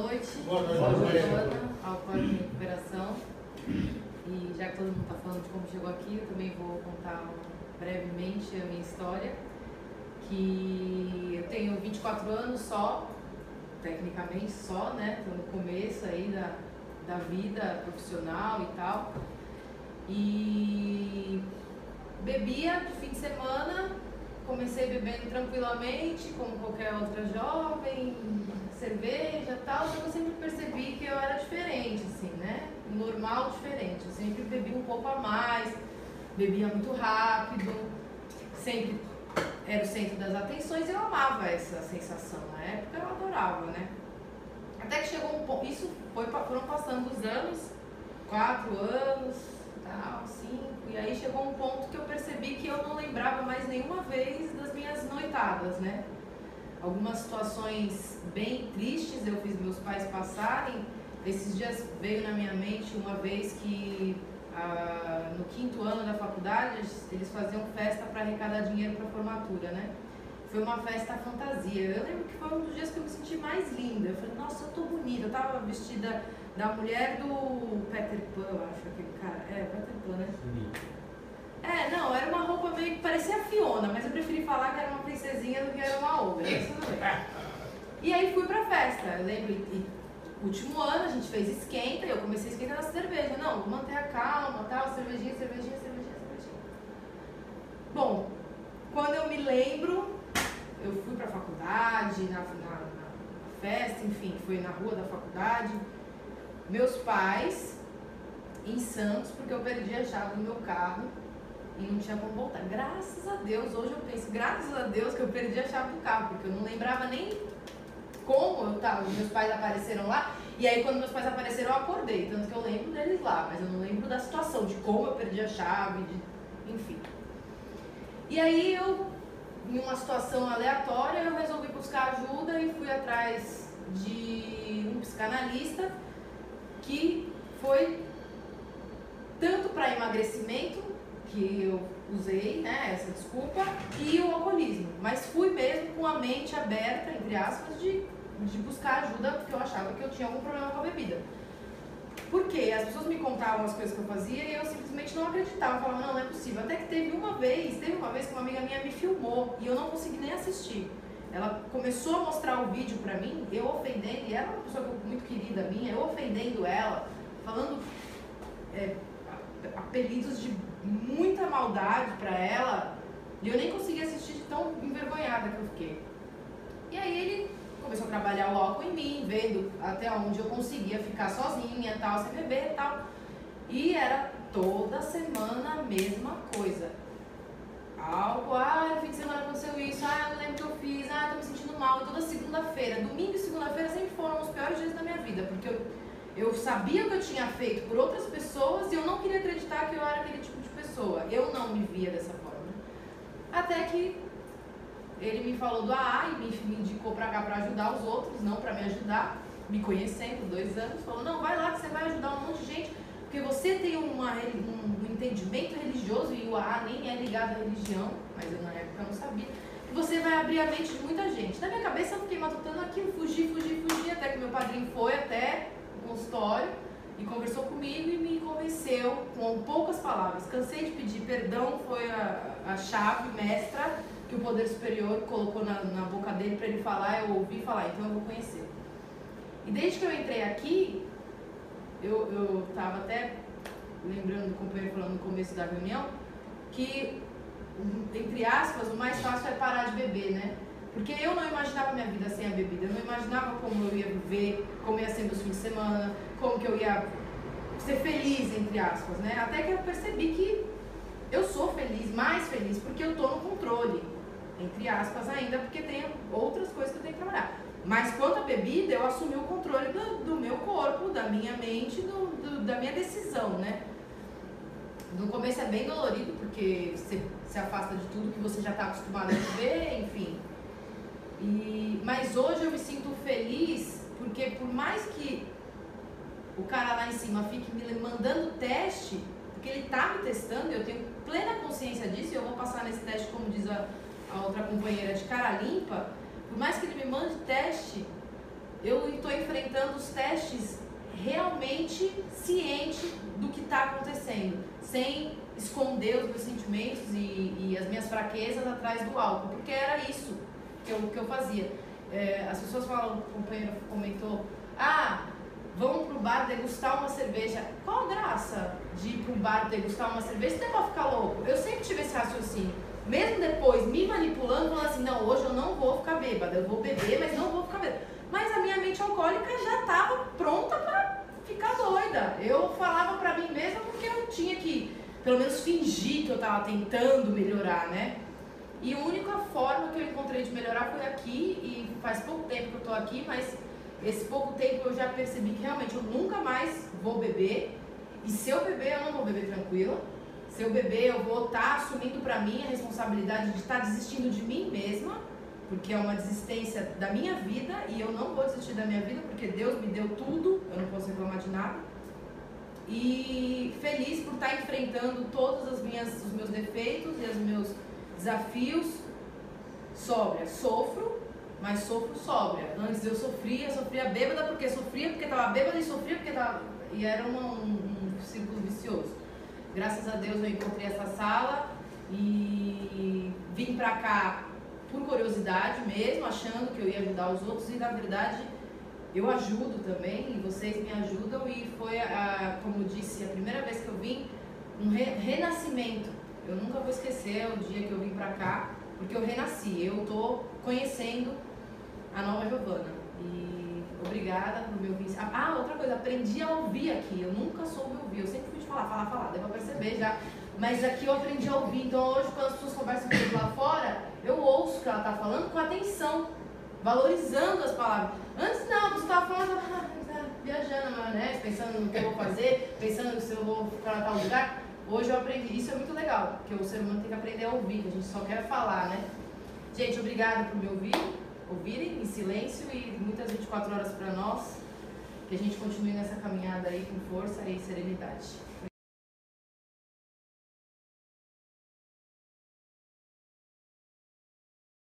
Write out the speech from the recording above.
noite. Boa noite, Boa Boa noite. Ao Código de Recuperação. E já que todo mundo está falando de como chegou aqui, eu também vou contar brevemente a minha história. Que eu tenho 24 anos só, tecnicamente só, né? Estou no começo aí da, da vida profissional e tal. E bebia de fim de semana, comecei bebendo tranquilamente, como qualquer outra jovem, cerveja e tal, que eu sempre percebi que eu era diferente, assim, né? Normal, diferente. Eu sempre bebi um pouco a mais, bebia muito rápido, sempre era o centro das atenções e eu amava essa sensação. Na época eu adorava, né? Até que chegou um ponto, isso foi, foram passando os anos, quatro anos, tal, cinco, e aí chegou um ponto que eu percebi que eu não lembrava mais nenhuma vez das minhas noitadas, né? Algumas situações bem tristes eu fiz meus pais passarem. Esses dias veio na minha mente uma vez que ah, no quinto ano da faculdade eles faziam festa para arrecadar dinheiro para formatura, né? Foi uma festa fantasia. Eu lembro que foi um dos dias que eu me senti mais linda. Eu falei, nossa, eu tô bonita. Eu tava vestida da mulher do Peter Pan, eu acho aquele cara. É, Peter Pan, né? É, não, era uma roupa meio que parecia Fiona, mas eu preferi falar que era uma princesinha do que era uma ogra. Tudo bem. E aí fui pra festa. Eu lembro, e, último ano a gente fez esquenta e eu comecei a esquentar na cerveja. Não, manter a calma, tal, cervejinha, cervejinha, cervejinha, cervejinha. Bom, quando eu me lembro, eu fui pra faculdade, na, na, na festa, enfim, foi na rua da faculdade. Meus pais em Santos, porque eu perdi a chave do meu carro e não tinha como voltar. Graças a Deus, hoje eu penso, graças a Deus que eu perdi a chave do carro, porque eu não lembrava nem como eu tava. Meus pais apareceram lá, e aí quando meus pais apareceram eu acordei, tanto que eu lembro deles lá, mas eu não lembro da situação, de como eu perdi a chave, de, enfim. E aí eu, em uma situação aleatória, eu resolvi buscar ajuda e fui atrás de um psicanalista que foi tanto para emagrecimento que eu usei, né, essa desculpa, e o alcoolismo. Mas fui mesmo com a mente aberta, entre aspas, de, de buscar ajuda, porque eu achava que eu tinha algum problema com a bebida. Por quê? As pessoas me contavam as coisas que eu fazia e eu simplesmente não acreditava. Falava, não, não é possível. Até que teve uma vez, teve uma vez que uma amiga minha me filmou e eu não consegui nem assistir. Ela começou a mostrar o vídeo pra mim, eu ofendendo, e ela é uma pessoa muito querida minha, eu ofendendo ela, falando é, apelidos de muita maldade pra ela, e eu nem consegui assistir de tão envergonhada que eu fiquei. E aí ele começou a trabalhar o álcool em mim, vendo até onde eu conseguia ficar sozinha, tal, sem beber e tal. E era toda semana a mesma coisa. Álcool, ah, no fim de semana aconteceu isso, ah, não lembro o que eu fiz, ah, tô me sentindo mal. E toda segunda-feira, domingo e segunda-feira sempre foram os piores dias da minha vida, porque eu, eu sabia o que eu tinha feito por outras pessoas e eu não queria acreditar que eu era aquele tipo de pessoa. Eu não me via dessa forma. Até que ele me falou do AA e me, indicou pra cá pra ajudar os outros, não pra me ajudar, me conhecendo, dois anos, falou, não, vai lá que você vai ajudar um monte de gente, porque você tem uma, um, entendimento religioso, e o AA nem é ligado à religião, mas eu na época não sabia, você vai abrir a mente de muita gente. Na minha cabeça eu fiquei matutando aquilo, fugi, fugi, fugi, até que meu padrinho foi até consultório e conversou comigo e me convenceu com poucas palavras. Cansei de pedir perdão, foi a, a chave mestra que o poder superior colocou na, na boca dele para ele falar, eu ouvi falar, então eu vou conhecer. E desde que eu entrei aqui, eu, eu tava até lembrando do companheiro falando no começo da reunião, que, entre aspas, o mais fácil é parar de beber, né? Porque eu não imaginava minha vida sem a bebida, eu não imaginava como eu ia viver, como ia ser meus fins de semana, como que eu ia ser feliz, entre aspas, né? Até que eu percebi que eu sou feliz, mais feliz, porque eu tô no controle entre aspas ainda, porque tem outras coisas que eu tenho que trabalhar. Mas quanto à bebida, eu assumi o controle do, do meu corpo, da minha mente, do, do, da minha decisão, né? No começo é bem dolorido, porque você se afasta de tudo que você já está acostumado a viver, enfim. E, mas hoje eu me sinto feliz, porque por mais que o cara lá em cima fique me mandando teste, porque ele está me testando, eu tenho plena consciência disso, e eu vou passar nesse teste, como diz a, a outra companheira de cara limpa, por mais que ele me mande teste, eu estou enfrentando os testes realmente ciente do que está acontecendo, sem esconder os meus sentimentos e, e, as minhas fraquezas atrás do álcool, porque era isso que eu, que eu fazia. É, as pessoas falam, o companheiro comentou, ah, vamos pro bar degustar uma cerveja. Qual a graça de ir pro bar degustar uma cerveja é pra ficar louco? Eu sempre tive esse raciocínio. Mesmo depois me manipulando, falando assim, não, hoje eu não vou ficar bêbada, eu vou beber, mas não vou ficar bêbada. Mas a minha mente alcoólica já estava pronta para ficar doida. Eu falava para mim mesma porque eu tinha que, pelo menos, fingir que eu estava tentando melhorar, né? E a única forma que eu encontrei de melhorar foi aqui, e faz pouco tempo que eu estou aqui, mas esse pouco tempo eu já percebi que realmente eu nunca mais vou beber. E se eu beber, eu não vou beber tranquila. Se eu beber, eu vou estar tá assumindo para mim a responsabilidade de estar tá desistindo de mim mesma, porque é uma desistência da minha vida e eu não vou desistir da minha vida porque Deus me deu tudo, eu não posso reclamar de nada. E feliz por estar tá enfrentando todos as minhas, os meus defeitos e os meus desafios sóbria. Sofro, mas sofro sóbria. Antes eu sofria, sofria bêbada porque sofria porque estava bêbada e sofria porque estava. E era um, um, um círculo vicioso. Graças a Deus eu encontrei essa sala e vim pra cá por curiosidade mesmo, achando que eu ia ajudar os outros e na verdade eu ajudo também e vocês me ajudam e foi, a, como disse, a primeira vez que eu vim, um re, renascimento. Eu nunca vou esquecer o dia que eu vim pra cá, porque eu renasci, eu tô conhecendo a nova Giovana. E obrigada por me ouvir. Ah, outra coisa, aprendi a ouvir aqui. Eu nunca soube ouvir. Eu sempre fui de falar, falar, falar. Deu pra perceber já. Mas aqui eu aprendi a ouvir. Então hoje, quando as pessoas conversam comigo lá fora, eu ouço o que ela tá falando com atenção, valorizando as palavras. Antes não, você estava falando, ah, tá viajando maionese, pensando no que eu vou fazer, pensando se eu vou para tal lugar. Hoje eu aprendi, isso é muito legal, porque o ser humano tem que aprender a ouvir, a gente só quer falar, né? Gente, obrigado por me ouvir ouvirem em silêncio e muitas 24 horas para nós. Que a gente continue nessa caminhada aí com força e serenidade.